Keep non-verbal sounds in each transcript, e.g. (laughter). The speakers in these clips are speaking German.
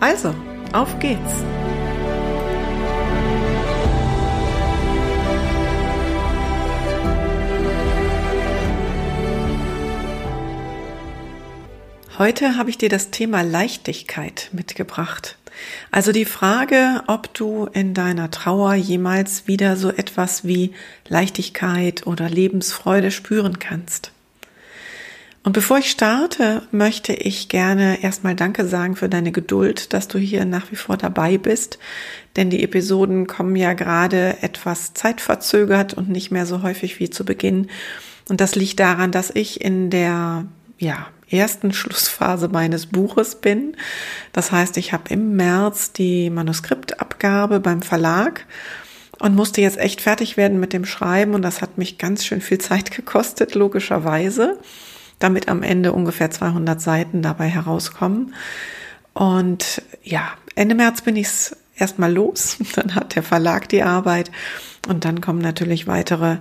Also, auf geht's! Heute habe ich dir das Thema Leichtigkeit mitgebracht. Also die Frage, ob du in deiner Trauer jemals wieder so etwas wie Leichtigkeit oder Lebensfreude spüren kannst. Und bevor ich starte, möchte ich gerne erstmal Danke sagen für deine Geduld, dass du hier nach wie vor dabei bist. Denn die Episoden kommen ja gerade etwas zeitverzögert und nicht mehr so häufig wie zu Beginn. Und das liegt daran, dass ich in der, ja, ersten (laughs) Schlussphase meines Buches bin. Das heißt, ich habe im März die Manuskriptabgabe beim Verlag und musste jetzt echt fertig werden mit dem Schreiben und das hat mich ganz schön viel Zeit (laughs) gekostet, logischerweise damit am Ende ungefähr 200 Seiten dabei herauskommen. Und ja, Ende März bin ich erstmal los. (laughs) Dann hat der Verlag die Arbeit und dann kommen natürlich weitere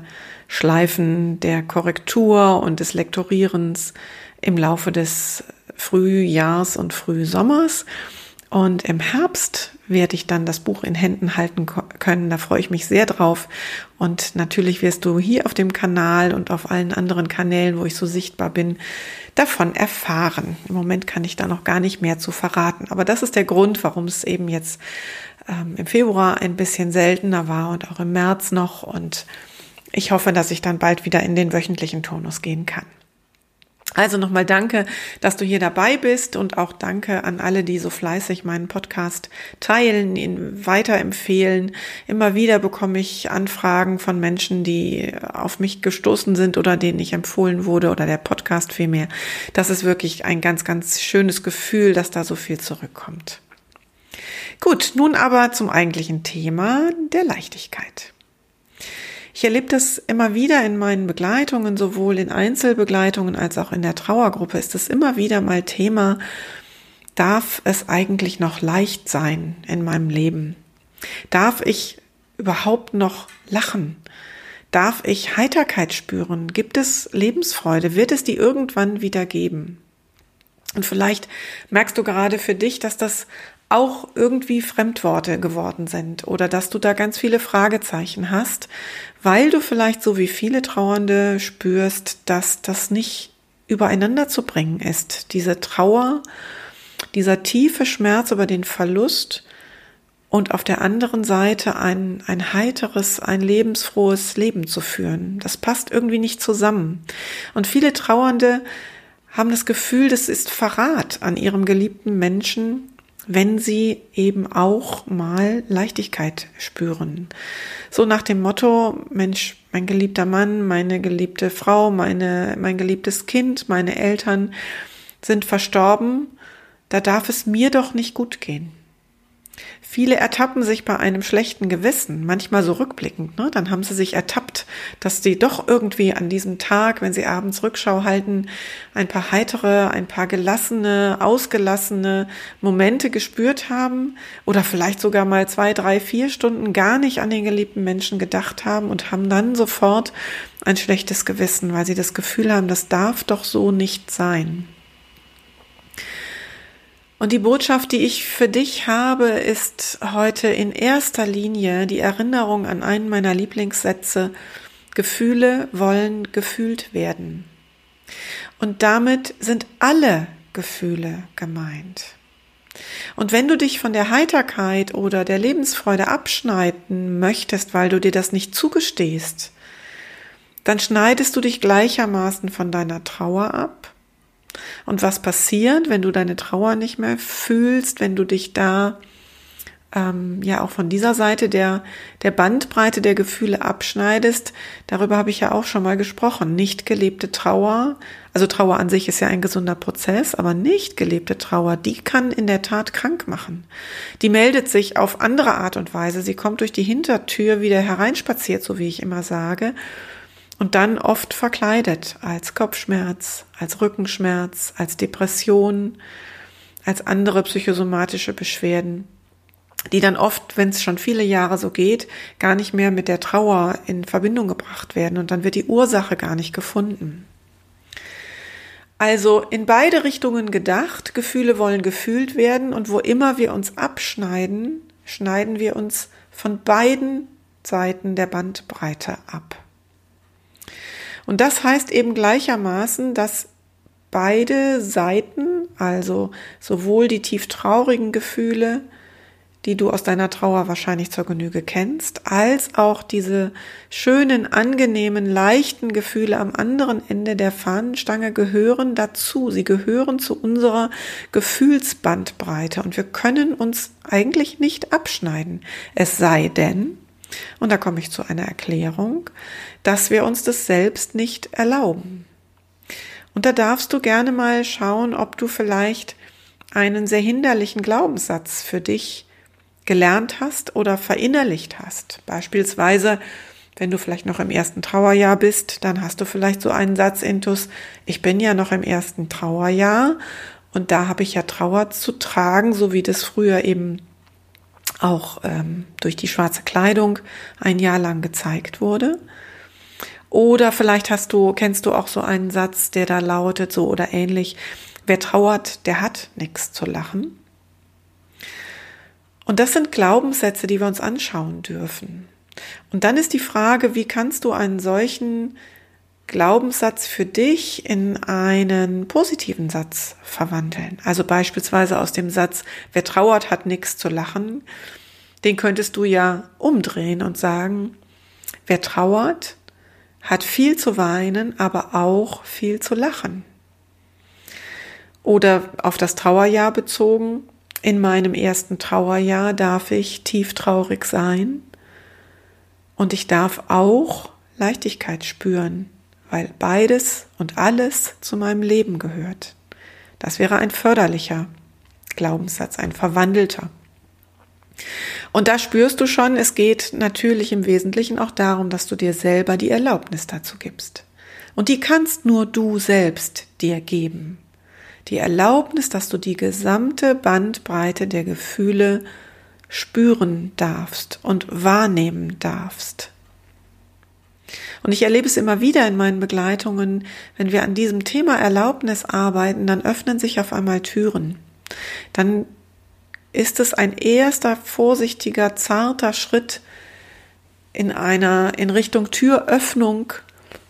Schleifen der Korrektur und des Lektorierens im Laufe des Frühjahrs und Frühsommers. Und im Herbst werde ich dann das Buch in Händen halten können. Da freue ich mich sehr drauf. Und natürlich wirst du hier auf dem Kanal und auf allen anderen Kanälen, wo ich so sichtbar bin, davon erfahren. Im Moment kann ich da noch gar nicht mehr zu verraten. Aber das ist der Grund, warum es eben jetzt ähm, im Februar ein bisschen seltener war und auch im März noch. Und ich hoffe, dass ich dann bald wieder in den wöchentlichen Turnus gehen kann. Also nochmal danke, dass du hier dabei bist und auch danke an alle, die so fleißig meinen Podcast teilen, ihn weiterempfehlen. Immer wieder bekomme ich Anfragen von Menschen, die auf mich gestoßen sind oder denen ich empfohlen wurde oder der Podcast vielmehr. Das ist wirklich ein ganz, ganz schönes Gefühl, dass da so viel zurückkommt. Gut, nun aber zum eigentlichen Thema der Leichtigkeit. Ich erlebe das immer wieder in meinen Begleitungen, sowohl in Einzelbegleitungen als auch in der Trauergruppe ist es immer wieder mal Thema, darf es eigentlich noch leicht sein in meinem Leben? Darf ich überhaupt noch lachen? Darf ich Heiterkeit spüren? Gibt es Lebensfreude? Wird es die irgendwann wieder geben? Und vielleicht merkst du gerade für dich, dass das auch irgendwie Fremdworte geworden sind oder dass du da ganz viele Fragezeichen hast, weil du vielleicht so wie viele Trauernde spürst, dass das nicht übereinander zu bringen ist. Diese Trauer, dieser tiefe Schmerz über den Verlust und auf der anderen Seite ein, ein heiteres, ein lebensfrohes Leben zu führen. Das passt irgendwie nicht zusammen. Und viele Trauernde haben das Gefühl, das ist Verrat an ihrem geliebten Menschen, wenn sie eben auch mal Leichtigkeit spüren. So nach dem Motto, Mensch, mein geliebter Mann, meine geliebte Frau, meine, mein geliebtes Kind, meine Eltern sind verstorben, da darf es mir doch nicht gut gehen. Viele ertappen sich bei einem schlechten Gewissen, manchmal so rückblickend, ne? dann haben sie sich ertappt, dass sie doch irgendwie an diesem Tag, wenn sie abends Rückschau halten, ein paar heitere, ein paar gelassene, ausgelassene Momente gespürt haben oder vielleicht sogar mal zwei, drei, vier Stunden gar nicht an den geliebten Menschen gedacht haben und haben dann sofort ein schlechtes Gewissen, weil sie das Gefühl haben, das darf doch so nicht sein. Und die Botschaft, die ich für dich habe, ist heute in erster Linie die Erinnerung an einen meiner Lieblingssätze, Gefühle wollen gefühlt werden. Und damit sind alle Gefühle gemeint. Und wenn du dich von der Heiterkeit oder der Lebensfreude abschneiden möchtest, weil du dir das nicht zugestehst, dann schneidest du dich gleichermaßen von deiner Trauer ab und was passiert, wenn du deine Trauer nicht mehr fühlst, wenn du dich da ähm, ja auch von dieser Seite der, der Bandbreite der Gefühle abschneidest, darüber habe ich ja auch schon mal gesprochen. Nicht gelebte Trauer, also Trauer an sich ist ja ein gesunder Prozess, aber nicht gelebte Trauer, die kann in der Tat krank machen. Die meldet sich auf andere Art und Weise. Sie kommt durch die Hintertür wieder hereinspaziert, so wie ich immer sage. Und dann oft verkleidet als Kopfschmerz, als Rückenschmerz, als Depression, als andere psychosomatische Beschwerden die dann oft, wenn es schon viele Jahre so geht, gar nicht mehr mit der Trauer in Verbindung gebracht werden und dann wird die Ursache gar nicht gefunden. Also in beide Richtungen gedacht, Gefühle wollen gefühlt werden und wo immer wir uns abschneiden, schneiden wir uns von beiden Seiten der Bandbreite ab. Und das heißt eben gleichermaßen, dass beide Seiten, also sowohl die tief traurigen Gefühle die du aus deiner Trauer wahrscheinlich zur Genüge kennst, als auch diese schönen, angenehmen, leichten Gefühle am anderen Ende der Fahnenstange gehören dazu. Sie gehören zu unserer Gefühlsbandbreite und wir können uns eigentlich nicht abschneiden. Es sei denn, und da komme ich zu einer Erklärung, dass wir uns das selbst nicht erlauben. Und da darfst du gerne mal schauen, ob du vielleicht einen sehr hinderlichen Glaubenssatz für dich gelernt hast oder verinnerlicht hast. Beispielsweise, wenn du vielleicht noch im ersten Trauerjahr bist, dann hast du vielleicht so einen Satz intus, ich bin ja noch im ersten Trauerjahr und da habe ich ja Trauer zu tragen, so wie das früher eben auch ähm, durch die schwarze Kleidung ein Jahr lang gezeigt wurde. Oder vielleicht hast du, kennst du auch so einen Satz, der da lautet, so oder ähnlich, wer trauert, der hat nichts zu lachen. Und das sind Glaubenssätze, die wir uns anschauen dürfen. Und dann ist die Frage, wie kannst du einen solchen Glaubenssatz für dich in einen positiven Satz verwandeln? Also beispielsweise aus dem Satz, wer trauert, hat nichts zu lachen. Den könntest du ja umdrehen und sagen, wer trauert, hat viel zu weinen, aber auch viel zu lachen. Oder auf das Trauerjahr bezogen, in meinem ersten Trauerjahr darf ich tief traurig sein und ich darf auch Leichtigkeit spüren, weil beides und alles zu meinem Leben gehört. Das wäre ein förderlicher Glaubenssatz, ein verwandelter. Und da spürst du schon, es geht natürlich im Wesentlichen auch darum, dass du dir selber die Erlaubnis dazu gibst. Und die kannst nur du selbst dir geben die Erlaubnis, dass du die gesamte Bandbreite der Gefühle spüren darfst und wahrnehmen darfst. Und ich erlebe es immer wieder in meinen Begleitungen, wenn wir an diesem Thema Erlaubnis arbeiten, dann öffnen sich auf einmal Türen. Dann ist es ein erster vorsichtiger, zarter Schritt in einer, in Richtung Türöffnung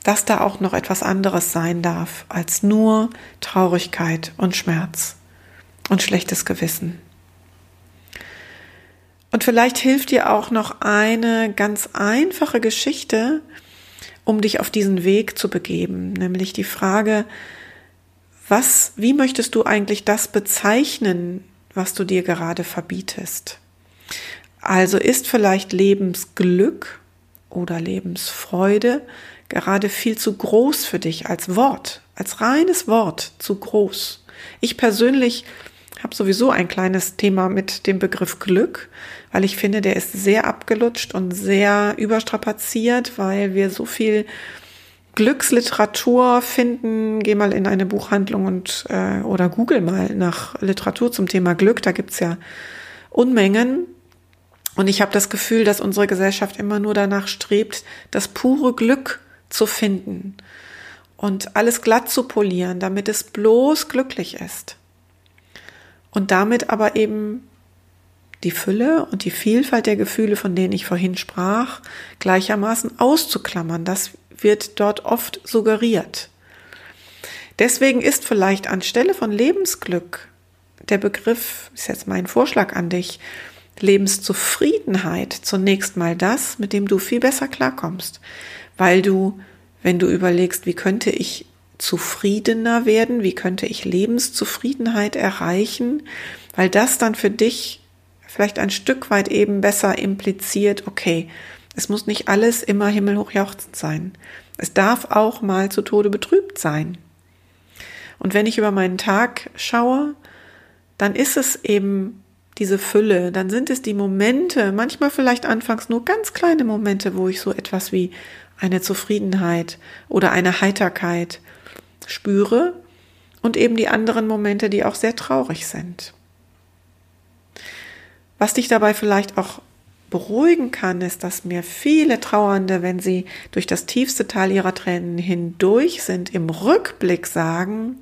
dass da auch noch etwas anderes sein darf als nur Traurigkeit und Schmerz und schlechtes Gewissen. Und vielleicht hilft dir auch noch eine ganz einfache Geschichte, um dich auf diesen Weg zu begeben, nämlich die Frage, was, wie möchtest du eigentlich das bezeichnen, was du dir gerade verbietest? Also ist vielleicht Lebensglück oder Lebensfreude gerade viel zu groß für dich als Wort, als reines Wort zu groß. Ich persönlich habe sowieso ein kleines Thema mit dem Begriff Glück, weil ich finde, der ist sehr abgelutscht und sehr überstrapaziert, weil wir so viel Glücksliteratur finden. Geh mal in eine Buchhandlung und äh, oder google mal nach Literatur zum Thema Glück. Da gibt's ja Unmengen. Und ich habe das Gefühl, dass unsere Gesellschaft immer nur danach strebt, das pure Glück zu finden und alles glatt zu polieren, damit es bloß glücklich ist. Und damit aber eben die Fülle und die Vielfalt der Gefühle, von denen ich vorhin sprach, gleichermaßen auszuklammern. Das wird dort oft suggeriert. Deswegen ist vielleicht anstelle von Lebensglück der Begriff, ist jetzt mein Vorschlag an dich, Lebenszufriedenheit zunächst mal das, mit dem du viel besser klarkommst weil du, wenn du überlegst, wie könnte ich zufriedener werden, wie könnte ich Lebenszufriedenheit erreichen, weil das dann für dich vielleicht ein Stück weit eben besser impliziert, okay, es muss nicht alles immer himmelhoch jauchzend sein. Es darf auch mal zu Tode betrübt sein. Und wenn ich über meinen Tag schaue, dann ist es eben diese Fülle, dann sind es die Momente, manchmal vielleicht anfangs nur ganz kleine Momente, wo ich so etwas wie eine Zufriedenheit oder eine Heiterkeit spüre und eben die anderen Momente, die auch sehr traurig sind. Was dich dabei vielleicht auch beruhigen kann, ist, dass mir viele Trauernde, wenn sie durch das tiefste Tal ihrer Tränen hindurch sind, im Rückblick sagen,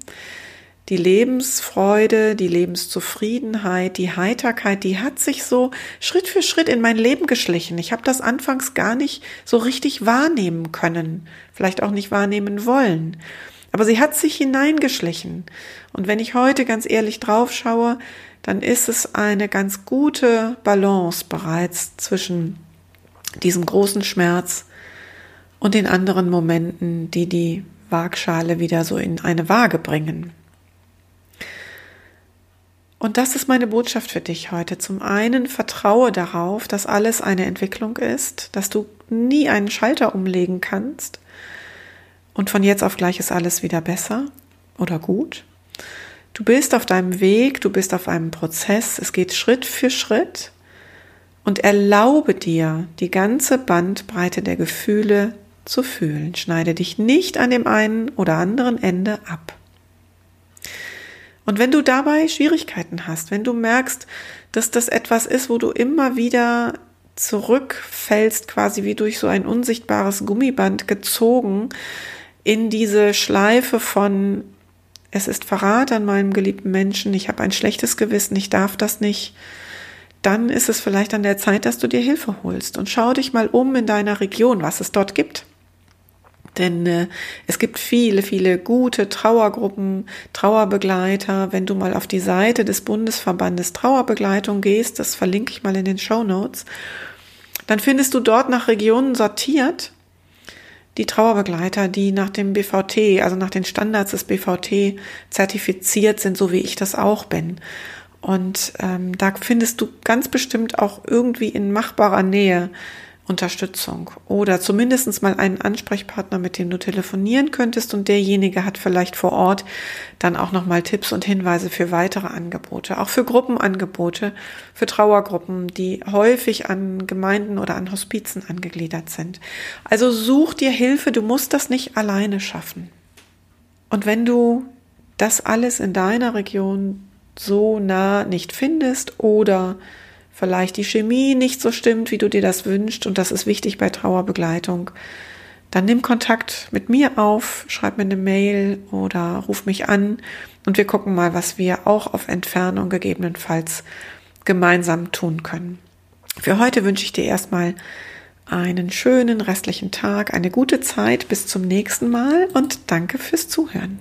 die Lebensfreude, die Lebenszufriedenheit, die Heiterkeit, die hat sich so Schritt für Schritt in mein Leben geschlichen. Ich habe das anfangs gar nicht so richtig wahrnehmen können, vielleicht auch nicht wahrnehmen wollen. Aber sie hat sich hineingeschlichen. Und wenn ich heute ganz ehrlich drauf schaue, dann ist es eine ganz gute Balance bereits zwischen diesem großen Schmerz und den anderen Momenten, die die Waagschale wieder so in eine Waage bringen. Und das ist meine Botschaft für dich heute. Zum einen vertraue darauf, dass alles eine Entwicklung ist, dass du nie einen Schalter umlegen kannst und von jetzt auf gleich ist alles wieder besser oder gut. Du bist auf deinem Weg, du bist auf einem Prozess, es geht Schritt für Schritt und erlaube dir, die ganze Bandbreite der Gefühle zu fühlen. Schneide dich nicht an dem einen oder anderen Ende ab. Und wenn du dabei Schwierigkeiten hast, wenn du merkst, dass das etwas ist, wo du immer wieder zurückfällst, quasi wie durch so ein unsichtbares Gummiband gezogen in diese Schleife von es ist Verrat an meinem geliebten Menschen, ich habe ein schlechtes Gewissen, ich darf das nicht, dann ist es vielleicht an der Zeit, dass du dir Hilfe holst und schau dich mal um in deiner Region, was es dort gibt. Denn äh, es gibt viele, viele gute Trauergruppen, Trauerbegleiter. Wenn du mal auf die Seite des Bundesverbandes Trauerbegleitung gehst, das verlinke ich mal in den Show Notes, dann findest du dort nach Regionen sortiert die Trauerbegleiter, die nach dem BVT, also nach den Standards des BVT zertifiziert sind, so wie ich das auch bin. Und ähm, da findest du ganz bestimmt auch irgendwie in machbarer Nähe Unterstützung oder zumindest mal einen Ansprechpartner, mit dem du telefonieren könntest und derjenige hat vielleicht vor Ort dann auch nochmal Tipps und Hinweise für weitere Angebote, auch für Gruppenangebote, für Trauergruppen, die häufig an Gemeinden oder an Hospizen angegliedert sind. Also such dir Hilfe, du musst das nicht alleine schaffen. Und wenn du das alles in deiner Region so nah nicht findest oder vielleicht die Chemie nicht so stimmt, wie du dir das wünschst, und das ist wichtig bei Trauerbegleitung, dann nimm Kontakt mit mir auf, schreib mir eine Mail oder ruf mich an und wir gucken mal, was wir auch auf Entfernung gegebenenfalls gemeinsam tun können. Für heute wünsche ich dir erstmal einen schönen restlichen Tag, eine gute Zeit bis zum nächsten Mal und danke fürs Zuhören.